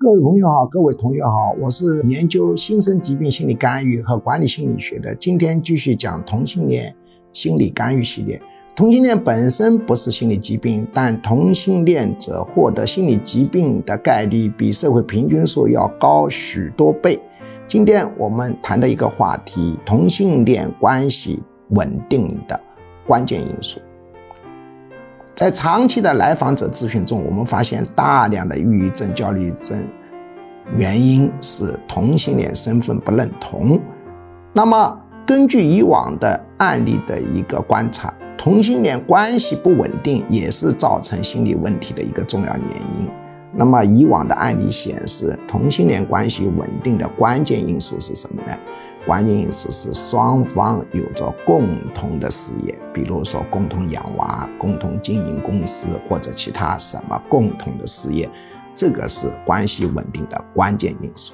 各位朋友好，各位同学好，我是研究新生疾病心理干预和管理心理学的。今天继续讲同性恋心理干预系列。同性恋本身不是心理疾病，但同性恋者获得心理疾病的概率比社会平均数要高许多倍。今天我们谈的一个话题：同性恋关系稳定的关键因素。在长期的来访者咨询中，我们发现大量的抑郁症、焦虑症，原因是同性恋身份不认同。那么，根据以往的案例的一个观察，同性恋关系不稳定也是造成心理问题的一个重要原因。那么，以往的案例显示，同性恋关系稳定的关键因素是什么呢？关键因素是双方有着共同的事业，比如说共同养娃、共同经营公司或者其他什么共同的事业，这个是关系稳定的关键因素。